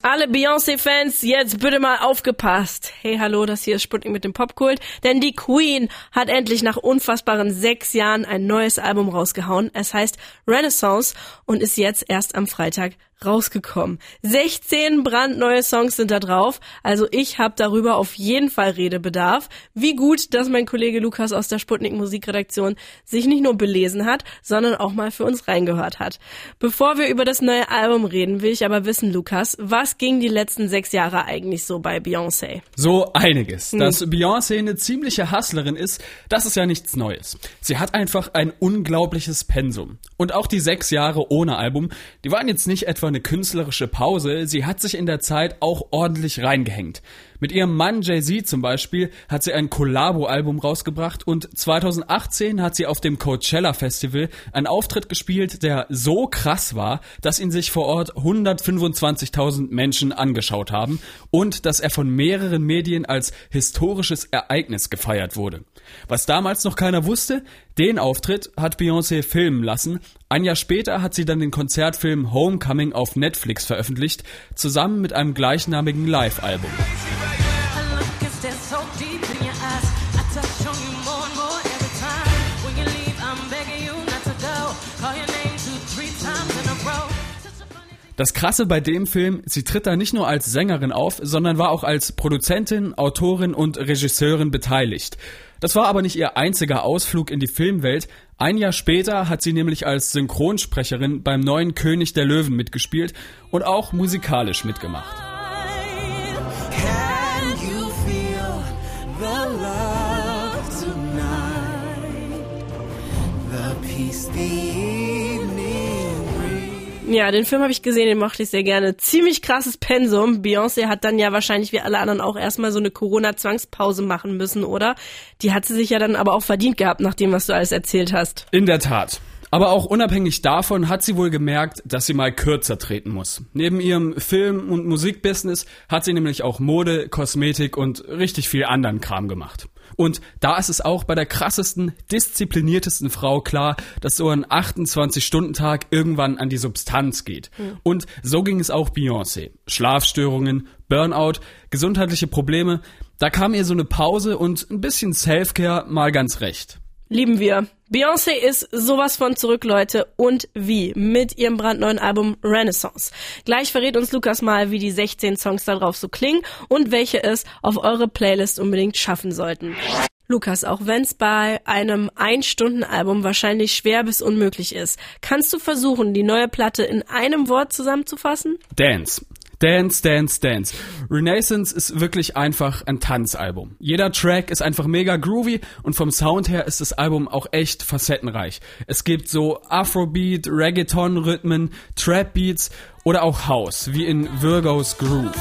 Alle Beyoncé-Fans, jetzt bitte mal aufgepasst. Hey, hallo, das hier ist Sputnik mit dem Popkult. Denn die Queen hat endlich nach unfassbaren sechs Jahren ein neues Album rausgehauen. Es heißt Renaissance und ist jetzt erst am Freitag rausgekommen. 16 brandneue Songs sind da drauf, also ich habe darüber auf jeden Fall Redebedarf. Wie gut, dass mein Kollege Lukas aus der Sputnik Musikredaktion sich nicht nur belesen hat, sondern auch mal für uns reingehört hat. Bevor wir über das neue Album reden, will ich aber wissen, Lukas, was ging die letzten sechs Jahre eigentlich so bei Beyoncé? So einiges. Hm. Dass Beyoncé eine ziemliche Hustlerin ist, das ist ja nichts Neues. Sie hat einfach ein unglaubliches Pensum. Und auch die sechs Jahre ohne Album, die waren jetzt nicht etwa eine künstlerische Pause, sie hat sich in der Zeit auch ordentlich reingehängt. Mit ihrem Mann Jay-Z zum Beispiel hat sie ein Collabo-Album rausgebracht und 2018 hat sie auf dem Coachella Festival einen Auftritt gespielt, der so krass war, dass ihn sich vor Ort 125.000 Menschen angeschaut haben und dass er von mehreren Medien als historisches Ereignis gefeiert wurde. Was damals noch keiner wusste, den Auftritt hat Beyoncé filmen lassen. Ein Jahr später hat sie dann den Konzertfilm Homecoming auf Netflix veröffentlicht, zusammen mit einem gleichnamigen Live-Album. Das Krasse bei dem Film, sie tritt da nicht nur als Sängerin auf, sondern war auch als Produzentin, Autorin und Regisseurin beteiligt. Das war aber nicht ihr einziger Ausflug in die Filmwelt. Ein Jahr später hat sie nämlich als Synchronsprecherin beim neuen König der Löwen mitgespielt und auch musikalisch mitgemacht. Ja, den Film habe ich gesehen, den mochte ich sehr gerne. Ziemlich krasses Pensum. Beyoncé hat dann ja wahrscheinlich wie alle anderen auch erstmal so eine Corona-Zwangspause machen müssen, oder? Die hat sie sich ja dann aber auch verdient gehabt, nach dem, was du alles erzählt hast. In der Tat. Aber auch unabhängig davon hat sie wohl gemerkt, dass sie mal kürzer treten muss. Neben ihrem Film- und Musikbusiness hat sie nämlich auch Mode, Kosmetik und richtig viel anderen Kram gemacht. Und da ist es auch bei der krassesten, diszipliniertesten Frau klar, dass so ein 28-Stunden-Tag irgendwann an die Substanz geht. Mhm. Und so ging es auch Beyoncé. Schlafstörungen, Burnout, gesundheitliche Probleme. Da kam ihr so eine Pause und ein bisschen Selfcare mal ganz recht. Lieben wir. Beyoncé ist sowas von zurück, Leute. Und wie? Mit ihrem brandneuen Album Renaissance. Gleich verrät uns Lukas mal, wie die 16 Songs da drauf so klingen und welche es auf eure Playlist unbedingt schaffen sollten. Lukas, auch wenn es bei einem Ein-Stunden-Album wahrscheinlich schwer bis unmöglich ist, kannst du versuchen, die neue Platte in einem Wort zusammenzufassen? Dance. Dance, Dance, Dance. Renaissance ist wirklich einfach ein Tanzalbum. Jeder Track ist einfach mega groovy und vom Sound her ist das Album auch echt facettenreich. Es gibt so Afrobeat, Reggaeton-Rhythmen, Trap-Beats oder auch House, wie in Virgo's Groove.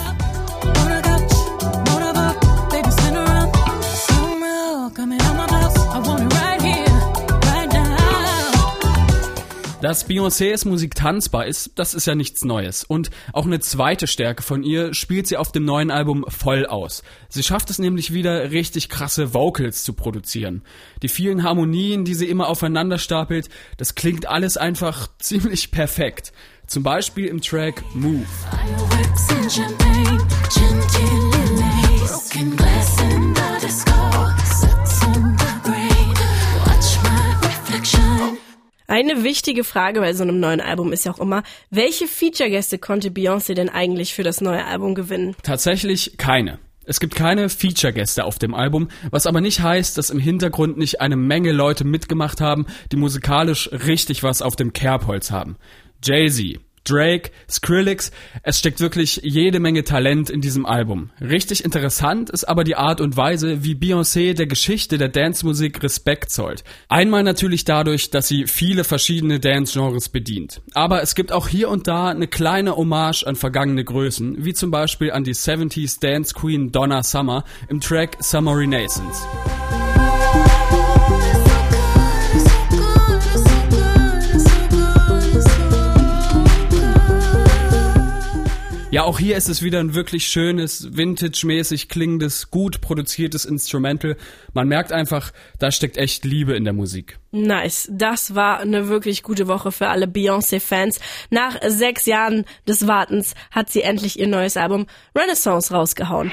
Dass Beyoncés Musik tanzbar ist, das ist ja nichts Neues. Und auch eine zweite Stärke von ihr spielt sie auf dem neuen Album voll aus. Sie schafft es nämlich wieder, richtig krasse Vocals zu produzieren. Die vielen Harmonien, die sie immer aufeinander stapelt, das klingt alles einfach ziemlich perfekt. Zum Beispiel im Track Move. Eine wichtige Frage bei so einem neuen Album ist ja auch immer, welche Feature-Gäste konnte Beyoncé denn eigentlich für das neue Album gewinnen? Tatsächlich keine. Es gibt keine Feature-Gäste auf dem Album, was aber nicht heißt, dass im Hintergrund nicht eine Menge Leute mitgemacht haben, die musikalisch richtig was auf dem Kerbholz haben. Jay-Z, Drake, Skrillex. Es steckt wirklich jede Menge Talent in diesem Album. Richtig interessant ist aber die Art und Weise, wie Beyoncé der Geschichte der Dance-Musik Respekt zollt. Einmal natürlich dadurch, dass sie viele verschiedene Dance-Genres bedient. Aber es gibt auch hier und da eine kleine Hommage an vergangene Größen, wie zum Beispiel an die 70s Dance Queen Donna Summer im Track Summer Renaissance. Ja, auch hier ist es wieder ein wirklich schönes, vintage-mäßig klingendes, gut produziertes Instrumental. Man merkt einfach, da steckt echt Liebe in der Musik. Nice. Das war eine wirklich gute Woche für alle Beyoncé-Fans. Nach sechs Jahren des Wartens hat sie endlich ihr neues Album Renaissance rausgehauen.